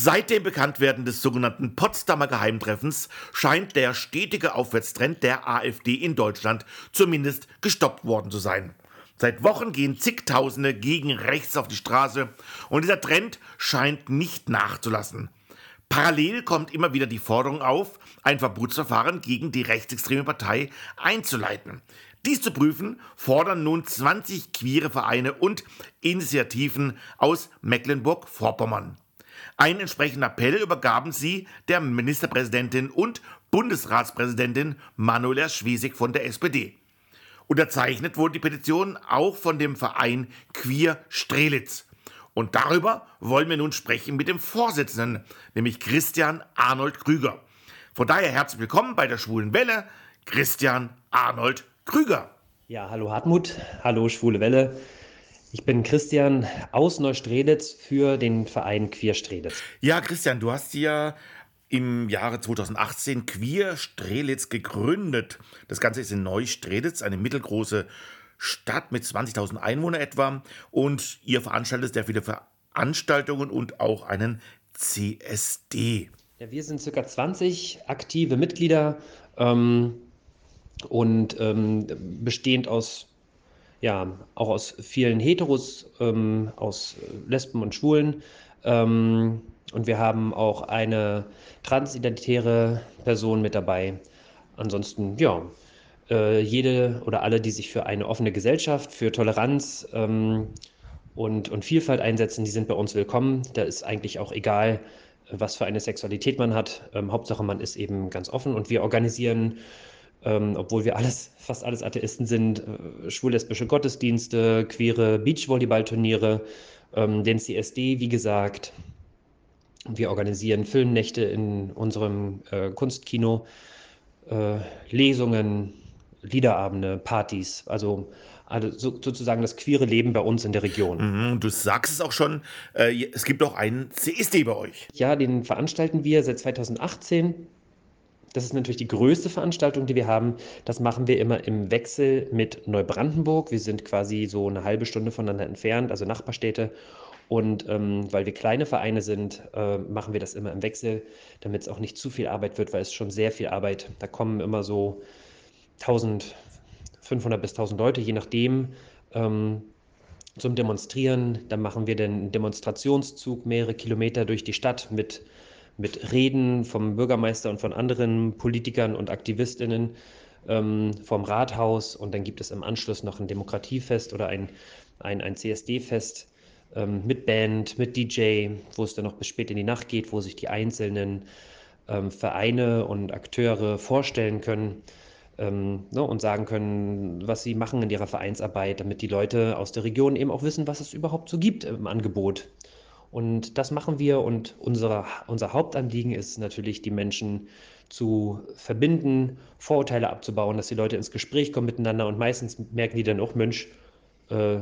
Seit dem Bekanntwerden des sogenannten Potsdamer Geheimtreffens scheint der stetige Aufwärtstrend der AfD in Deutschland zumindest gestoppt worden zu sein. Seit Wochen gehen zigtausende gegen rechts auf die Straße und dieser Trend scheint nicht nachzulassen. Parallel kommt immer wieder die Forderung auf, ein Verbotsverfahren gegen die rechtsextreme Partei einzuleiten. Dies zu prüfen, fordern nun 20 queere Vereine und Initiativen aus Mecklenburg-Vorpommern. Einen entsprechenden Appell übergaben sie der Ministerpräsidentin und Bundesratspräsidentin Manuela Schwesig von der SPD. Unterzeichnet wurde die Petition auch von dem Verein Queer Strelitz. Und darüber wollen wir nun sprechen mit dem Vorsitzenden, nämlich Christian Arnold Krüger. Von daher herzlich willkommen bei der Schwulen Welle, Christian Arnold Krüger. Ja, hallo Hartmut, hallo Schwule Welle. Ich bin Christian aus Neustrelitz für den Verein Queer Strelitz. Ja, Christian, du hast ja im Jahre 2018 Queer Strelitz gegründet. Das Ganze ist in Neustrelitz, eine mittelgroße Stadt mit 20.000 Einwohnern etwa. Und ihr veranstaltet sehr viele Veranstaltungen und auch einen CSD. Ja, wir sind circa 20 aktive Mitglieder ähm, und ähm, bestehend aus ja, auch aus vielen Heteros, ähm, aus Lesben und Schwulen. Ähm, und wir haben auch eine transidentitäre Person mit dabei. Ansonsten, ja, äh, jede oder alle, die sich für eine offene Gesellschaft, für Toleranz ähm, und, und Vielfalt einsetzen, die sind bei uns willkommen. Da ist eigentlich auch egal, was für eine Sexualität man hat. Ähm, Hauptsache, man ist eben ganz offen und wir organisieren ähm, obwohl wir alles, fast alles Atheisten sind, äh, schwul-lesbische Gottesdienste, queere Beachvolleyballturniere, ähm, den CSD, wie gesagt. Wir organisieren Filmnächte in unserem äh, Kunstkino, äh, Lesungen, Liederabende, Partys, also, also so, sozusagen das queere Leben bei uns in der Region. Mhm, du sagst es auch schon, äh, es gibt auch einen CSD bei euch. Ja, den veranstalten wir seit 2018 das ist natürlich die größte Veranstaltung, die wir haben. Das machen wir immer im Wechsel mit Neubrandenburg. Wir sind quasi so eine halbe Stunde voneinander entfernt, also Nachbarstädte. Und ähm, weil wir kleine Vereine sind, äh, machen wir das immer im Wechsel, damit es auch nicht zu viel Arbeit wird, weil es schon sehr viel Arbeit. Da kommen immer so 1500 bis 1000 Leute, je nachdem, ähm, zum Demonstrieren. Dann machen wir den Demonstrationszug mehrere Kilometer durch die Stadt mit mit Reden vom Bürgermeister und von anderen Politikern und Aktivistinnen ähm, vom Rathaus. Und dann gibt es im Anschluss noch ein Demokratiefest oder ein, ein, ein CSD-Fest ähm, mit Band, mit DJ, wo es dann noch bis spät in die Nacht geht, wo sich die einzelnen ähm, Vereine und Akteure vorstellen können. Ähm, ne, und sagen können, was sie machen in ihrer Vereinsarbeit, damit die Leute aus der Region eben auch wissen, was es überhaupt so gibt im Angebot. Und das machen wir und unsere, unser Hauptanliegen ist natürlich, die Menschen zu verbinden, Vorurteile abzubauen, dass die Leute ins Gespräch kommen miteinander und meistens merken die dann auch, Mensch, äh,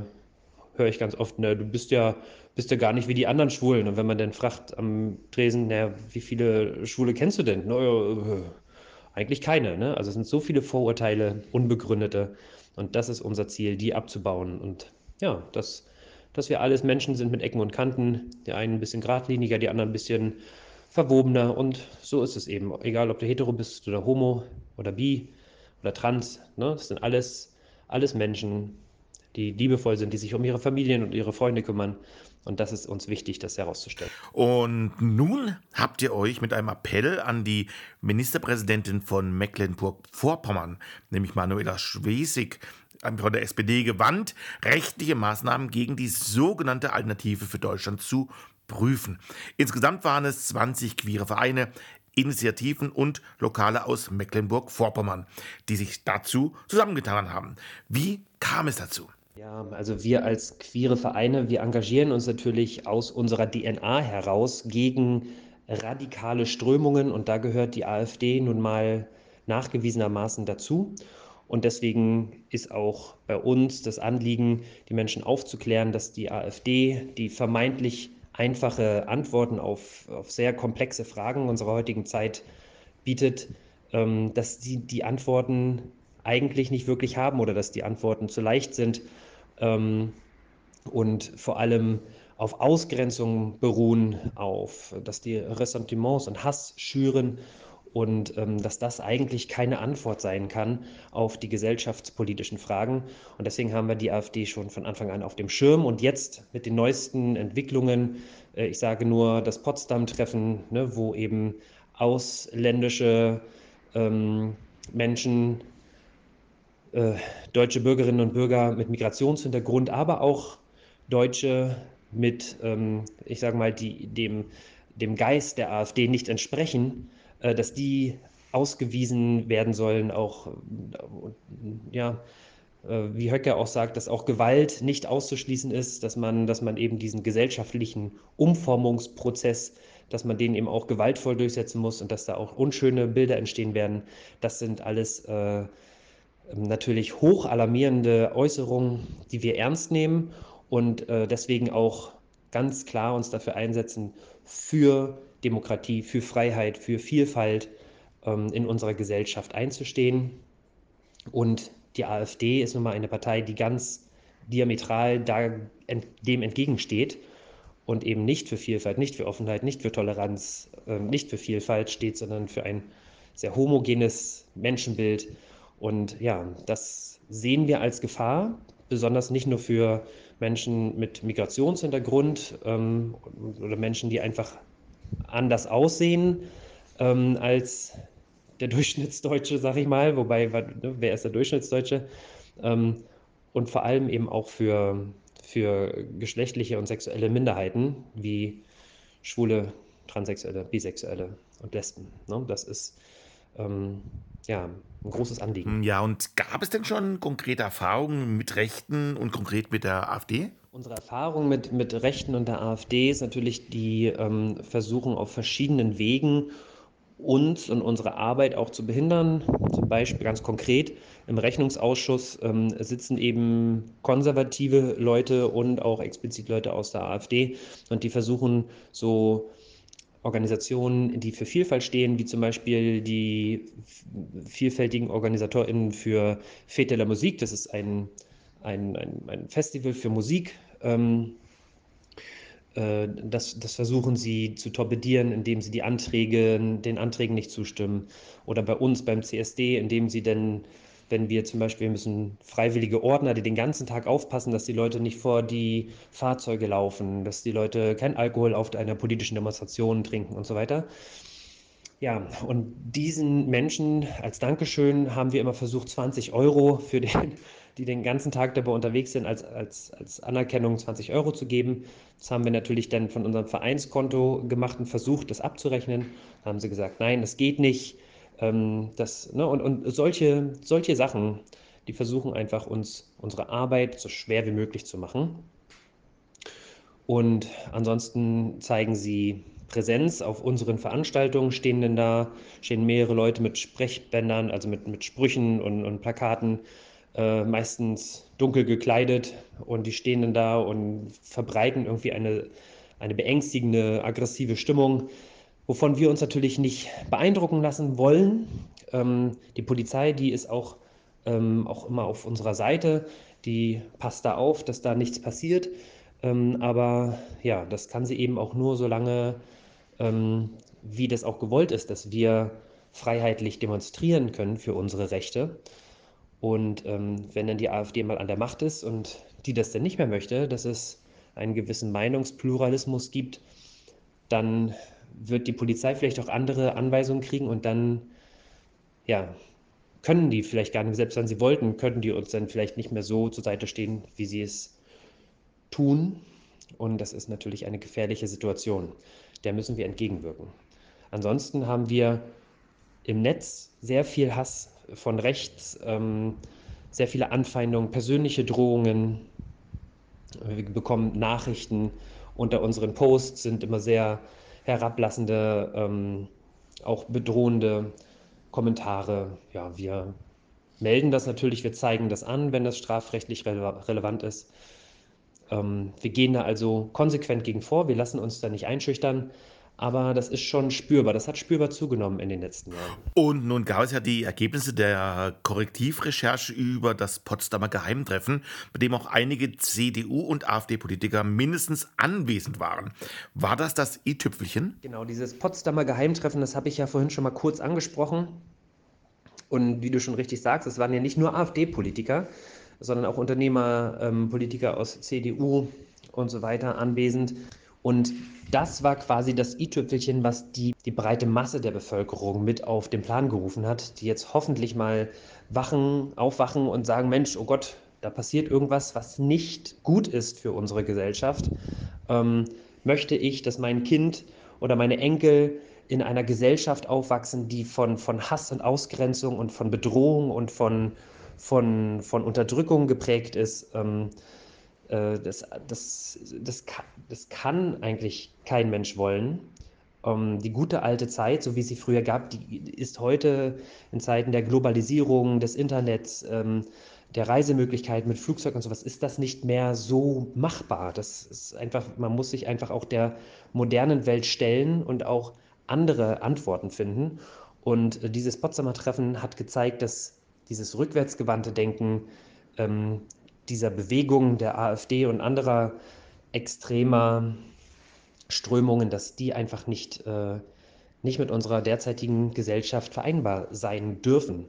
höre ich ganz oft, ne, du bist ja, bist ja gar nicht wie die anderen Schwulen. Und wenn man dann fragt am Tresen, na, wie viele Schwule kennst du denn? Na, äh, eigentlich keine. Ne? Also es sind so viele Vorurteile, unbegründete. Und das ist unser Ziel, die abzubauen. Und ja, das dass wir alles Menschen sind mit Ecken und Kanten. Der einen ein bisschen geradliniger, die anderen ein bisschen verwobener. Und so ist es eben. Egal, ob du hetero bist oder homo oder bi oder trans. Ne? Das sind alles, alles Menschen, die liebevoll sind, die sich um ihre Familien und ihre Freunde kümmern. Und das ist uns wichtig, das herauszustellen. Und nun habt ihr euch mit einem Appell an die Ministerpräsidentin von Mecklenburg-Vorpommern, nämlich Manuela Schwesig, von der SPD gewandt, rechtliche Maßnahmen gegen die sogenannte Alternative für Deutschland zu prüfen. Insgesamt waren es 20 queere Vereine, Initiativen und Lokale aus Mecklenburg-Vorpommern, die sich dazu zusammengetan haben. Wie kam es dazu? Ja, also wir als queere Vereine, wir engagieren uns natürlich aus unserer DNA heraus gegen radikale Strömungen und da gehört die AfD nun mal nachgewiesenermaßen dazu. Und deswegen ist auch bei uns das Anliegen, die Menschen aufzuklären, dass die AfD die vermeintlich einfache Antworten auf, auf sehr komplexe Fragen unserer heutigen Zeit bietet, ähm, dass sie die Antworten eigentlich nicht wirklich haben oder dass die Antworten zu leicht sind ähm, und vor allem auf Ausgrenzung beruhen, auf dass die Ressentiments und Hass schüren und ähm, dass das eigentlich keine Antwort sein kann auf die gesellschaftspolitischen Fragen. Und deswegen haben wir die AfD schon von Anfang an auf dem Schirm. Und jetzt mit den neuesten Entwicklungen, äh, ich sage nur das Potsdam-Treffen, ne, wo eben ausländische ähm, Menschen, äh, deutsche Bürgerinnen und Bürger mit Migrationshintergrund, aber auch Deutsche mit, ähm, ich sage mal, die, dem, dem Geist der AfD nicht entsprechen, dass die ausgewiesen werden sollen, auch, ja, äh, wie Höcke auch sagt, dass auch Gewalt nicht auszuschließen ist, dass man, dass man eben diesen gesellschaftlichen Umformungsprozess, dass man den eben auch gewaltvoll durchsetzen muss und dass da auch unschöne Bilder entstehen werden. Das sind alles äh, natürlich hoch alarmierende Äußerungen, die wir ernst nehmen und äh, deswegen auch ganz klar uns dafür einsetzen, für Demokratie, für Freiheit, für Vielfalt ähm, in unserer Gesellschaft einzustehen. Und die AfD ist nun mal eine Partei, die ganz diametral da, ent, dem entgegensteht und eben nicht für Vielfalt, nicht für Offenheit, nicht für Toleranz, äh, nicht für Vielfalt steht, sondern für ein sehr homogenes Menschenbild. Und ja, das sehen wir als Gefahr, besonders nicht nur für Menschen mit Migrationshintergrund ähm, oder Menschen, die einfach anders aussehen ähm, als der Durchschnittsdeutsche, sag ich mal. Wobei, ne, wer ist der Durchschnittsdeutsche? Ähm, und vor allem eben auch für, für geschlechtliche und sexuelle Minderheiten wie Schwule, Transsexuelle, Bisexuelle und Lesben. Ne? Das ist ähm, ja, ein großes Anliegen. Ja, und gab es denn schon konkrete Erfahrungen mit Rechten und konkret mit der AfD? Unsere Erfahrung mit, mit Rechten und der AfD ist natürlich, die ähm, versuchen auf verschiedenen Wegen uns und unsere Arbeit auch zu behindern. Zum Beispiel ganz konkret im Rechnungsausschuss ähm, sitzen eben konservative Leute und auch explizit Leute aus der AfD und die versuchen so Organisationen, die für Vielfalt stehen, wie zum Beispiel die vielfältigen OrganisatorInnen für Fete de la Musik. Das ist ein, ein, ein, ein Festival für Musik. Ähm, äh, das, das versuchen sie zu torpedieren, indem sie die Anträge, den Anträgen nicht zustimmen. Oder bei uns beim CSD, indem sie dann wenn wir zum Beispiel müssen freiwillige Ordner, die den ganzen Tag aufpassen, dass die Leute nicht vor die Fahrzeuge laufen, dass die Leute kein Alkohol auf einer politischen Demonstration trinken und so weiter. Ja, und diesen Menschen als Dankeschön haben wir immer versucht, 20 Euro für den, die den ganzen Tag dabei unterwegs sind, als, als, als Anerkennung 20 Euro zu geben. Das haben wir natürlich dann von unserem Vereinskonto gemacht und versucht, das abzurechnen. Da haben sie gesagt, nein, das geht nicht ähm, das, ne, und, und solche, solche Sachen, die versuchen einfach uns unsere Arbeit so schwer wie möglich zu machen. Und ansonsten zeigen sie Präsenz auf unseren Veranstaltungen, stehen denn da, stehen mehrere Leute mit Sprechbändern, also mit, mit Sprüchen und, und Plakaten, äh, meistens dunkel gekleidet und die stehen dann da und verbreiten irgendwie eine, eine beängstigende, aggressive Stimmung wovon wir uns natürlich nicht beeindrucken lassen wollen. Ähm, die Polizei, die ist auch, ähm, auch immer auf unserer Seite, die passt da auf, dass da nichts passiert. Ähm, aber ja, das kann sie eben auch nur so lange, ähm, wie das auch gewollt ist, dass wir freiheitlich demonstrieren können für unsere Rechte. Und ähm, wenn dann die AfD mal an der Macht ist und die das dann nicht mehr möchte, dass es einen gewissen Meinungspluralismus gibt, dann wird die Polizei vielleicht auch andere Anweisungen kriegen und dann, ja, können die vielleicht gar nicht, selbst wenn sie wollten, könnten die uns dann vielleicht nicht mehr so zur Seite stehen, wie sie es tun. Und das ist natürlich eine gefährliche Situation. Der müssen wir entgegenwirken. Ansonsten haben wir im Netz sehr viel Hass von rechts, ähm, sehr viele Anfeindungen, persönliche Drohungen. Wir bekommen Nachrichten unter unseren Posts, sind immer sehr herablassende, ähm, auch bedrohende Kommentare. Ja, wir melden das natürlich, wir zeigen das an, wenn das strafrechtlich rele relevant ist. Ähm, wir gehen da also konsequent gegen vor, wir lassen uns da nicht einschüchtern, aber das ist schon spürbar. Das hat spürbar zugenommen in den letzten Jahren. Und nun gab es ja die Ergebnisse der Korrektivrecherche über das Potsdamer Geheimtreffen, bei dem auch einige CDU- und AfD-Politiker mindestens anwesend waren. War das das i-Tüpfelchen? Genau, dieses Potsdamer Geheimtreffen, das habe ich ja vorhin schon mal kurz angesprochen. Und wie du schon richtig sagst, es waren ja nicht nur AfD-Politiker, sondern auch Unternehmer, ähm, Politiker aus CDU und so weiter anwesend. Und das war quasi das i-Tüpfelchen, was die, die breite Masse der Bevölkerung mit auf den Plan gerufen hat, die jetzt hoffentlich mal wachen, aufwachen und sagen, Mensch, oh Gott, da passiert irgendwas, was nicht gut ist für unsere Gesellschaft. Ähm, möchte ich, dass mein Kind oder meine Enkel in einer Gesellschaft aufwachsen, die von, von Hass und Ausgrenzung und von Bedrohung und von, von, von Unterdrückung geprägt ist. Ähm, äh, das, das, das, kann, das kann eigentlich kein Mensch wollen. Ähm, die gute alte Zeit, so wie sie früher gab, die ist heute in Zeiten der Globalisierung, des Internets, ähm, der Reisemöglichkeiten mit Flugzeug und sowas, ist das nicht mehr so machbar. Das ist einfach, man muss sich einfach auch der modernen Welt stellen und auch andere Antworten finden. Und äh, dieses Potsdamer Treffen hat gezeigt, dass dieses rückwärtsgewandte Denken ähm, dieser Bewegung der AfD und anderer extremer Strömungen, dass die einfach nicht, äh, nicht mit unserer derzeitigen Gesellschaft vereinbar sein dürfen.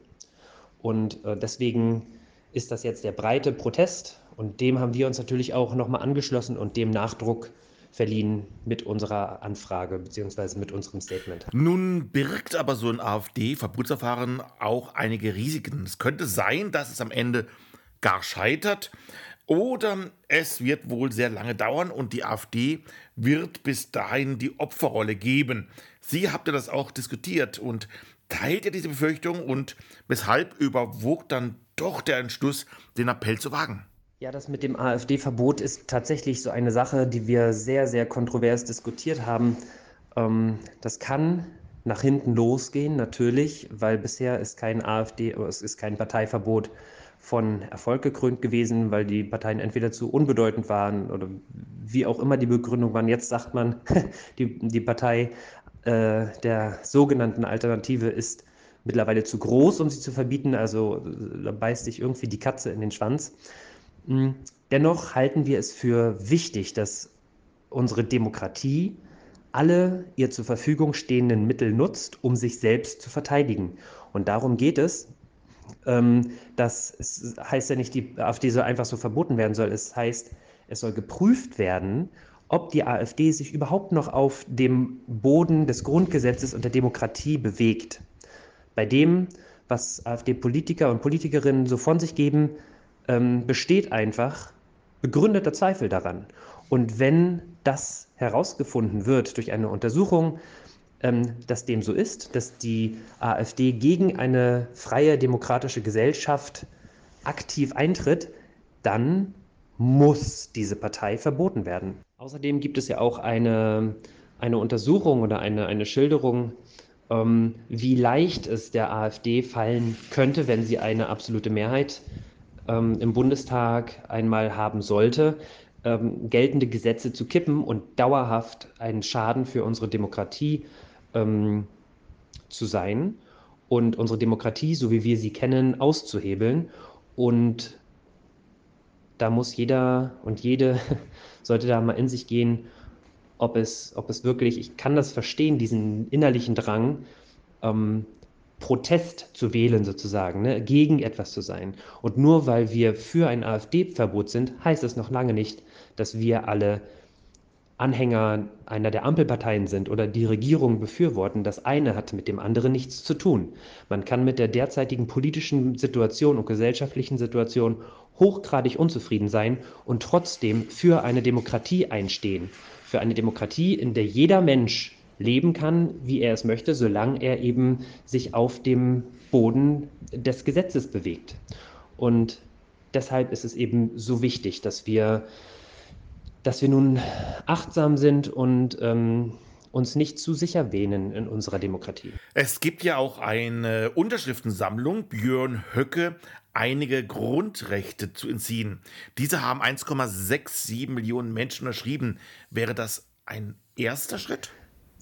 Und äh, deswegen ist das jetzt der breite Protest und dem haben wir uns natürlich auch nochmal angeschlossen und dem Nachdruck verliehen mit unserer Anfrage bzw. mit unserem Statement. Nun birgt aber so ein AfD-Verbotsverfahren auch einige Risiken. Es könnte sein, dass es am Ende gar scheitert. Oder es wird wohl sehr lange dauern und die AfD wird bis dahin die Opferrolle geben. Sie habt ja das auch diskutiert und teilt ihr diese Befürchtung und weshalb überwog dann doch der Entschluss, den Appell zu wagen? Ja, das mit dem AfD-Verbot ist tatsächlich so eine Sache, die wir sehr, sehr kontrovers diskutiert haben. Ähm, das kann nach hinten losgehen, natürlich, weil bisher ist kein AfD, es ist kein Parteiverbot von Erfolg gekrönt gewesen, weil die Parteien entweder zu unbedeutend waren oder wie auch immer die Begründung waren. Jetzt sagt man, die, die Partei äh, der sogenannten Alternative ist mittlerweile zu groß, um sie zu verbieten. Also da beißt sich irgendwie die Katze in den Schwanz. Hm, dennoch halten wir es für wichtig, dass unsere Demokratie alle ihr zur Verfügung stehenden Mittel nutzt, um sich selbst zu verteidigen. Und darum geht es das es heißt ja nicht, die AfD soll einfach so verboten werden soll. Es heißt, es soll geprüft werden, ob die AfD sich überhaupt noch auf dem Boden des Grundgesetzes und der Demokratie bewegt. Bei dem, was AfD-Politiker und Politikerinnen so von sich geben, ähm, besteht einfach begründeter Zweifel daran. Und wenn das herausgefunden wird durch eine Untersuchung, ähm, dass dem so ist, dass die AfD gegen eine freie demokratische Gesellschaft aktiv eintritt, dann muss diese Partei verboten werden. Außerdem gibt es ja auch eine, eine Untersuchung oder eine, eine Schilderung, ähm, wie leicht es der AfD fallen könnte, wenn sie eine absolute Mehrheit ähm, im Bundestag einmal haben sollte, ähm, geltende Gesetze zu kippen und dauerhaft einen Schaden für unsere Demokratie ähm, zu sein und unsere Demokratie, so wie wir sie kennen, auszuhebeln. Und da muss jeder und jede sollte da mal in sich gehen, ob es, ob es wirklich, ich kann das verstehen, diesen innerlichen Drang, ähm, Protest zu wählen sozusagen, ne, gegen etwas zu sein. Und nur weil wir für ein AfD-Verbot sind, heißt es noch lange nicht, dass wir alle Anhänger einer der Ampelparteien sind oder die Regierung befürworten, das eine hat mit dem anderen nichts zu tun. Man kann mit der derzeitigen politischen Situation und gesellschaftlichen Situation hochgradig unzufrieden sein und trotzdem für eine Demokratie einstehen. Für eine Demokratie, in der jeder Mensch leben kann, wie er es möchte, solange er eben sich auf dem Boden des Gesetzes bewegt. Und deshalb ist es eben so wichtig, dass wir dass wir nun achtsam sind und ähm, uns nicht zu sicher wähnen in unserer Demokratie. Es gibt ja auch eine Unterschriftensammlung, Björn Höcke, einige Grundrechte zu entziehen. Diese haben 1,67 Millionen Menschen unterschrieben. Wäre das ein erster Schritt?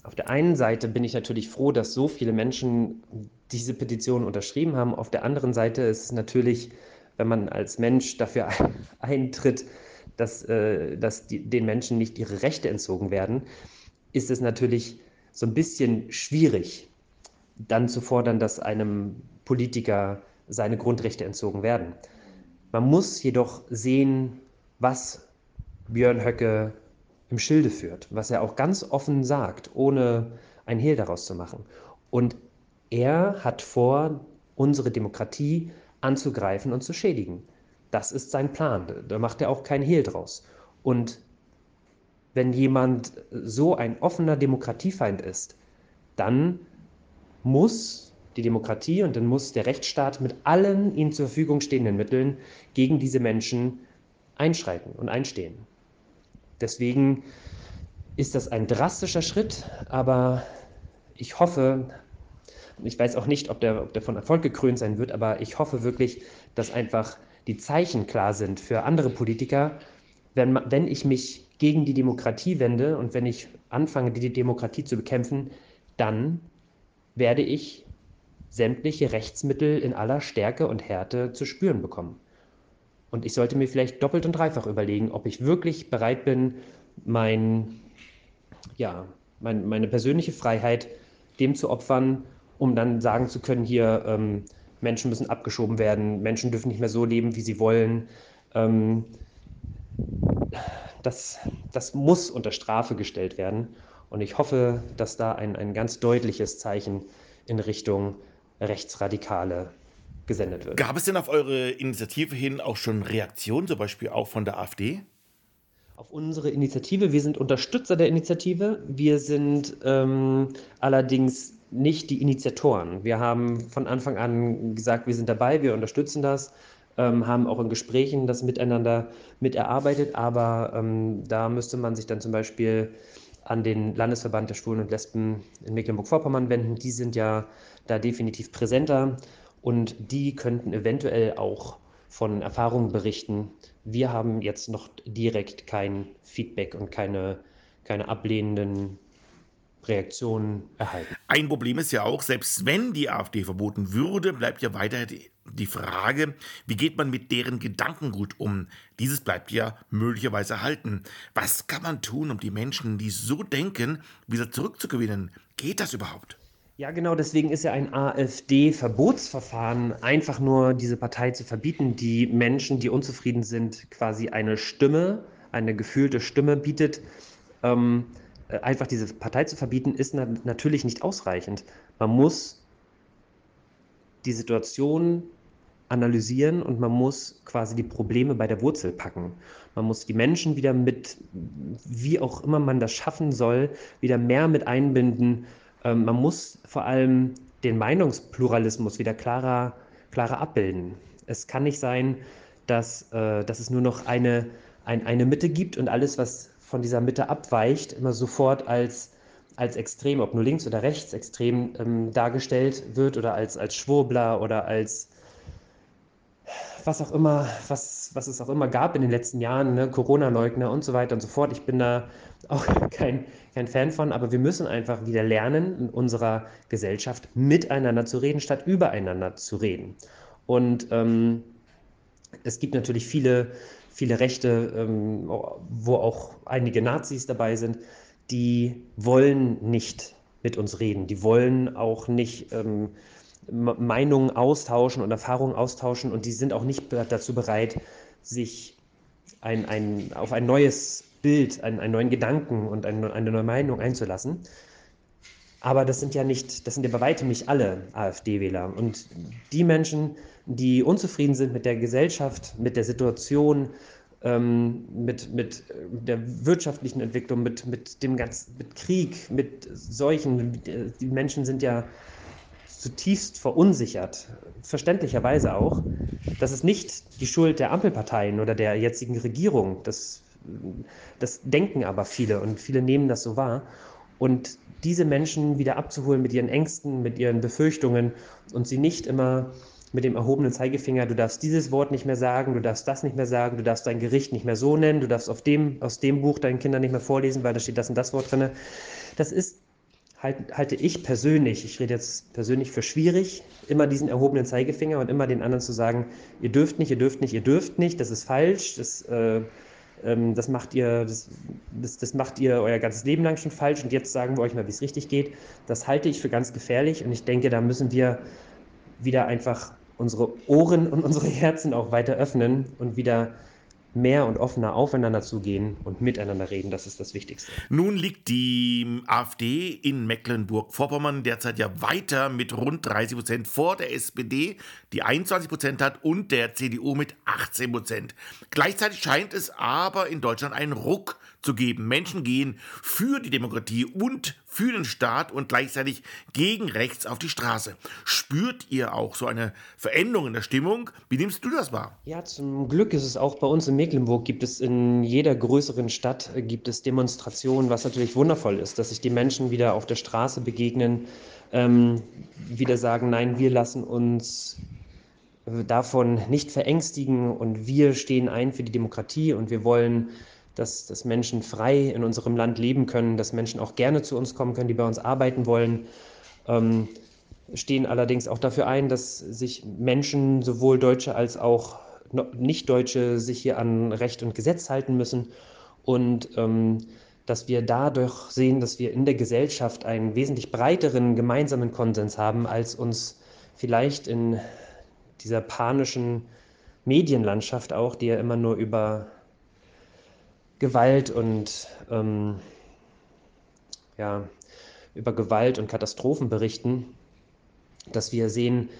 Auf der einen Seite bin ich natürlich froh, dass so viele Menschen diese Petition unterschrieben haben. Auf der anderen Seite ist es natürlich, wenn man als Mensch dafür eintritt, dass, äh, dass die, den Menschen nicht ihre Rechte entzogen werden, ist es natürlich so ein bisschen schwierig, dann zu fordern, dass einem Politiker seine Grundrechte entzogen werden. Man muss jedoch sehen, was Björn Höcke im Schilde führt, was er auch ganz offen sagt, ohne ein Hehl daraus zu machen. Und er hat vor, unsere Demokratie anzugreifen und zu schädigen. Das ist sein Plan. Da macht er auch kein Hehl draus. Und wenn jemand so ein offener Demokratiefeind ist, dann muss die Demokratie und dann muss der Rechtsstaat mit allen ihnen zur Verfügung stehenden Mitteln gegen diese Menschen einschreiten und einstehen. Deswegen ist das ein drastischer Schritt, aber ich hoffe, ich weiß auch nicht, ob der, ob der von Erfolg gekrönt sein wird, aber ich hoffe wirklich, dass einfach die Zeichen klar sind für andere Politiker, wenn, wenn ich mich gegen die Demokratie wende und wenn ich anfange, die Demokratie zu bekämpfen, dann werde ich sämtliche Rechtsmittel in aller Stärke und Härte zu spüren bekommen. Und ich sollte mir vielleicht doppelt und dreifach überlegen, ob ich wirklich bereit bin, mein, ja, mein, meine persönliche Freiheit dem zu opfern, um dann sagen zu können, hier ähm, Menschen müssen abgeschoben werden, Menschen dürfen nicht mehr so leben, wie sie wollen. Ähm, das, das muss unter Strafe gestellt werden. Und ich hoffe, dass da ein, ein ganz deutliches Zeichen in Richtung Rechtsradikale gesendet wird. Gab es denn auf eure Initiative hin auch schon Reaktionen, zum Beispiel auch von der AfD? Auf unsere Initiative, wir sind Unterstützer der Initiative, wir sind ähm, allerdings nicht die Initiatoren. Wir haben von Anfang an gesagt, wir sind dabei, wir unterstützen das, ähm, haben auch in Gesprächen das miteinander miterarbeitet, aber ähm, da müsste man sich dann zum Beispiel an den Landesverband der Schwulen und Lesben in Mecklenburg-Vorpommern wenden. Die sind ja da definitiv präsenter und die könnten eventuell auch von Erfahrungen berichten. Wir haben jetzt noch direkt kein Feedback und keine, keine ablehnenden Reaktionen erhalten. Ein Problem ist ja auch, selbst wenn die AfD verboten würde, bleibt ja weiter die Frage, wie geht man mit deren Gedankengut um? Dieses bleibt ja möglicherweise erhalten. Was kann man tun, um die Menschen, die so denken, wieder zurückzugewinnen? Geht das überhaupt? Ja, genau, deswegen ist ja ein AfD-Verbotsverfahren einfach nur diese Partei zu verbieten, die Menschen, die unzufrieden sind, quasi eine Stimme, eine gefühlte Stimme bietet. Ähm, äh, einfach diese Partei zu verbieten, ist na natürlich nicht ausreichend. Man muss die Situation analysieren und man muss quasi die Probleme bei der Wurzel packen. Man muss die Menschen wieder mit, wie auch immer man das schaffen soll, wieder mehr mit einbinden ähm, man muss vor allem den Meinungspluralismus wieder klarer, klarer abbilden. Es kann nicht sein, dass, äh, dass es nur noch eine, ein, eine Mitte gibt und alles, was von dieser Mitte abweicht, immer sofort als, als extrem, ob nur links oder rechts extrem ähm, dargestellt wird oder als, als Schwurbler oder als was auch immer, was, was es auch immer gab in den letzten Jahren, ne? Corona-Leugner und so weiter und so fort. Ich bin da auch kein, kein Fan von, aber wir müssen einfach wieder lernen, in unserer Gesellschaft miteinander zu reden, statt übereinander zu reden. Und ähm, es gibt natürlich viele, viele Rechte, ähm, wo auch einige Nazis dabei sind, die wollen nicht mit uns reden. Die wollen auch nicht ähm, Meinungen austauschen und Erfahrungen austauschen und die sind auch nicht dazu bereit, sich ein, ein, auf ein neues Bild, einen, einen neuen Gedanken und eine, eine neue Meinung einzulassen. Aber das sind ja nicht, das sind ja bei weitem nicht alle AfD-Wähler. Und die Menschen, die unzufrieden sind mit der Gesellschaft, mit der Situation, ähm, mit, mit der wirtschaftlichen Entwicklung, mit, mit dem ganzen, mit Krieg, mit Seuchen, die Menschen sind ja zutiefst verunsichert, verständlicherweise auch. Das ist nicht die Schuld der Ampelparteien oder der jetzigen Regierung. Das, das denken aber viele und viele nehmen das so wahr. Und diese Menschen wieder abzuholen mit ihren Ängsten, mit ihren Befürchtungen und sie nicht immer mit dem erhobenen Zeigefinger, du darfst dieses Wort nicht mehr sagen, du darfst das nicht mehr sagen, du darfst dein Gericht nicht mehr so nennen, du darfst auf dem, aus dem Buch deinen Kindern nicht mehr vorlesen, weil da steht das und das Wort drin. Das ist halt, halte ich persönlich, ich rede jetzt persönlich für schwierig, immer diesen erhobenen Zeigefinger und immer den anderen zu sagen, ihr dürft nicht, ihr dürft nicht, ihr dürft nicht, das ist falsch, das, äh, ähm, das, macht ihr, das, das, das, macht ihr euer ganzes Leben lang schon falsch und jetzt sagen wir euch mal, wie es richtig geht. Das halte ich für ganz gefährlich und ich denke, da müssen wir wieder einfach unsere Ohren und unsere Herzen auch weiter öffnen und wieder mehr und offener aufeinander zugehen und miteinander reden. Das ist das Wichtigste. Nun liegt die AfD in Mecklenburg-Vorpommern derzeit ja weiter mit rund 30 Prozent vor der SPD, die 21 Prozent hat, und der CDU mit 18 Prozent. Gleichzeitig scheint es aber in Deutschland einen Ruck zu geben. Menschen gehen für die Demokratie und für den Staat und gleichzeitig gegen rechts auf die Straße. Spürt ihr auch so eine Veränderung in der Stimmung? Wie nimmst du das wahr? Ja, zum Glück ist es auch bei uns in Mecklenburg, gibt es in jeder größeren Stadt äh, gibt es Demonstrationen, was natürlich wundervoll ist, dass sich die Menschen wieder auf der Straße begegnen, ähm, wieder sagen, nein, wir lassen uns davon nicht verängstigen und wir stehen ein für die Demokratie und wir wollen dass, dass Menschen frei in unserem Land leben können, dass Menschen auch gerne zu uns kommen können, die bei uns arbeiten wollen. Ähm, stehen allerdings auch dafür ein, dass sich Menschen, sowohl Deutsche als auch Nicht-Deutsche, sich hier an Recht und Gesetz halten müssen und ähm, dass wir dadurch sehen, dass wir in der Gesellschaft einen wesentlich breiteren gemeinsamen Konsens haben, als uns vielleicht in dieser panischen Medienlandschaft auch, die ja immer nur über Gewalt und ähm, ja, über Gewalt und Katastrophen berichten, dass wir sehen,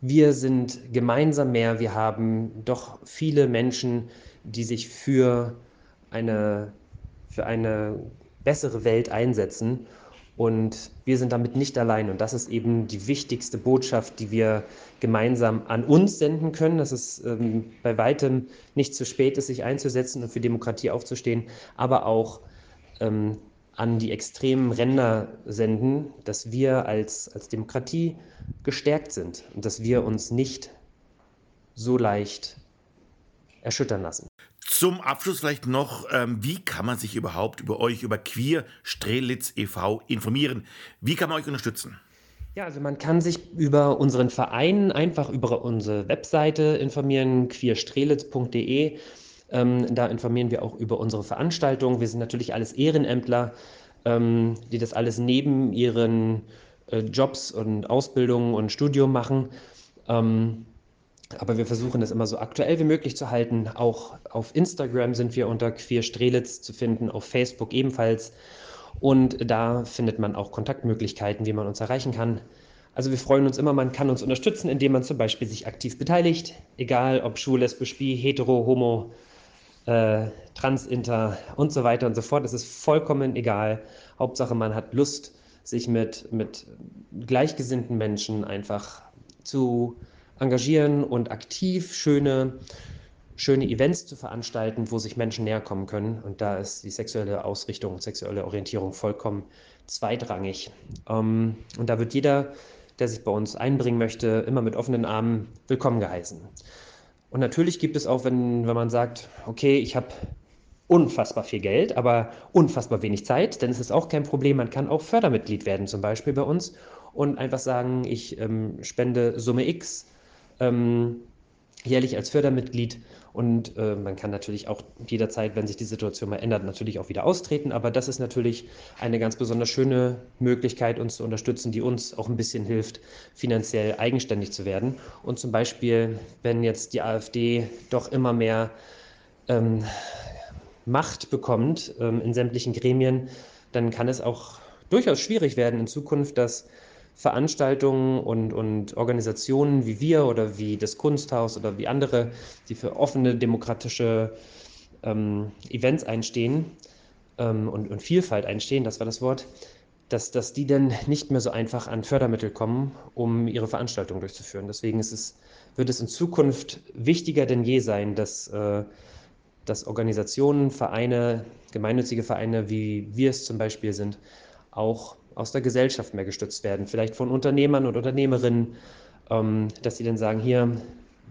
wir sind gemeinsam mehr, wir haben doch viele Menschen, die sich für eine, für eine bessere Welt einsetzen und wir sind damit nicht allein. Und das ist eben die wichtigste Botschaft, die wir gemeinsam an uns senden können, dass es ähm, bei weitem nicht zu spät ist, sich einzusetzen und für Demokratie aufzustehen, aber auch ähm, an die extremen Ränder senden, dass wir als, als Demokratie gestärkt sind und dass wir uns nicht so leicht erschüttern lassen. Zum Abschluss vielleicht noch, ähm, wie kann man sich überhaupt über euch, über Queer Strelitz e.V. informieren? Wie kann man euch unterstützen? Ja, also man kann sich über unseren Verein einfach über unsere Webseite informieren, queerstrelitz.de. Ähm, da informieren wir auch über unsere Veranstaltungen. Wir sind natürlich alles Ehrenämtler, ähm, die das alles neben ihren äh, Jobs und Ausbildungen und Studium machen. Ähm, aber wir versuchen das immer so aktuell wie möglich zu halten. Auch auf Instagram sind wir unter Queer Strelitz zu finden, auf Facebook ebenfalls. Und da findet man auch Kontaktmöglichkeiten, wie man uns erreichen kann. Also wir freuen uns immer, man kann uns unterstützen, indem man zum Beispiel sich aktiv beteiligt, egal ob schwul, lesbisch, bi, hetero, homo, äh, trans, inter und so weiter und so fort. Es ist vollkommen egal. Hauptsache, man hat Lust, sich mit, mit gleichgesinnten Menschen einfach zu engagieren und aktiv schöne, schöne Events zu veranstalten, wo sich Menschen näher kommen können. Und da ist die sexuelle Ausrichtung, sexuelle Orientierung vollkommen zweitrangig. Ähm, und da wird jeder, der sich bei uns einbringen möchte, immer mit offenen Armen willkommen geheißen. Und natürlich gibt es auch, wenn, wenn man sagt, okay, ich habe unfassbar viel Geld, aber unfassbar wenig Zeit, dann ist es auch kein Problem. Man kann auch Fördermitglied werden, zum Beispiel bei uns, und einfach sagen, ich ähm, spende Summe X ähm, jährlich als Fördermitglied. Und äh, man kann natürlich auch jederzeit, wenn sich die Situation mal ändert, natürlich auch wieder austreten. Aber das ist natürlich eine ganz besonders schöne Möglichkeit, uns zu unterstützen, die uns auch ein bisschen hilft, finanziell eigenständig zu werden. Und zum Beispiel, wenn jetzt die AfD doch immer mehr ähm, Macht bekommt ähm, in sämtlichen Gremien, dann kann es auch durchaus schwierig werden in Zukunft, dass Veranstaltungen und, und Organisationen wie wir oder wie das Kunsthaus oder wie andere, die für offene demokratische ähm, Events einstehen ähm, und, und Vielfalt einstehen, das war das Wort, dass, dass die dann nicht mehr so einfach an Fördermittel kommen, um ihre Veranstaltung durchzuführen. Deswegen ist es, wird es in Zukunft wichtiger denn je sein, dass, äh, dass Organisationen, Vereine, gemeinnützige Vereine, wie wir es zum Beispiel sind, auch aus der Gesellschaft mehr gestützt werden, vielleicht von Unternehmern und Unternehmerinnen, ähm, dass sie dann sagen, hier,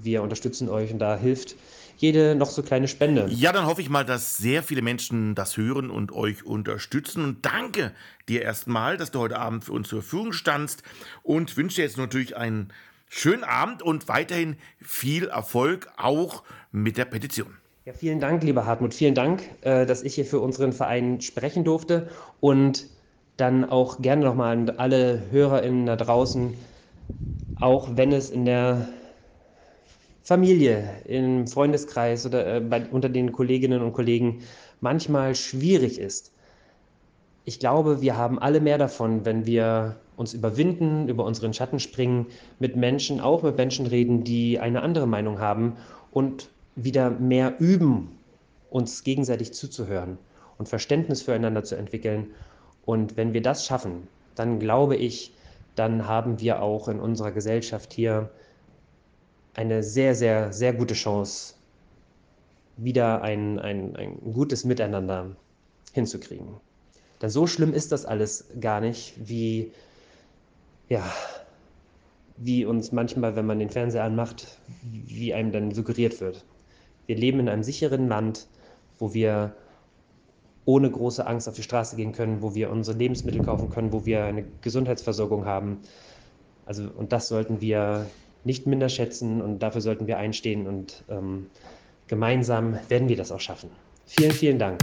wir unterstützen euch und da hilft jede noch so kleine Spende. Ja, dann hoffe ich mal, dass sehr viele Menschen das hören und euch unterstützen. Und danke dir erstmal, dass du heute Abend für uns zur Verfügung standst und wünsche dir jetzt natürlich einen schönen Abend und weiterhin viel Erfolg auch mit der Petition. Ja, vielen Dank, lieber Hartmut. Vielen Dank, äh, dass ich hier für unseren Verein sprechen durfte und dann auch gerne nochmal an alle HörerInnen da draußen, auch wenn es in der Familie, im Freundeskreis oder äh, bei, unter den Kolleginnen und Kollegen manchmal schwierig ist. Ich glaube, wir haben alle mehr davon, wenn wir uns überwinden, über unseren Schatten springen, mit Menschen, auch mit Menschen reden, die eine andere Meinung haben und wieder mehr üben, uns gegenseitig zuzuhören und Verständnis füreinander zu entwickeln. Und wenn wir das schaffen, dann glaube ich, dann haben wir auch in unserer Gesellschaft hier eine sehr, sehr, sehr gute Chance, wieder ein, ein, ein gutes Miteinander hinzukriegen. Denn so schlimm ist das alles gar nicht, wie, ja, wie uns manchmal, wenn man den Fernseher anmacht, wie einem dann suggeriert wird. Wir leben in einem sicheren Land, wo wir ohne große Angst auf die Straße gehen können, wo wir unsere Lebensmittel kaufen können, wo wir eine Gesundheitsversorgung haben. Also, und das sollten wir nicht minder schätzen und dafür sollten wir einstehen und ähm, gemeinsam werden wir das auch schaffen. Vielen, vielen Dank.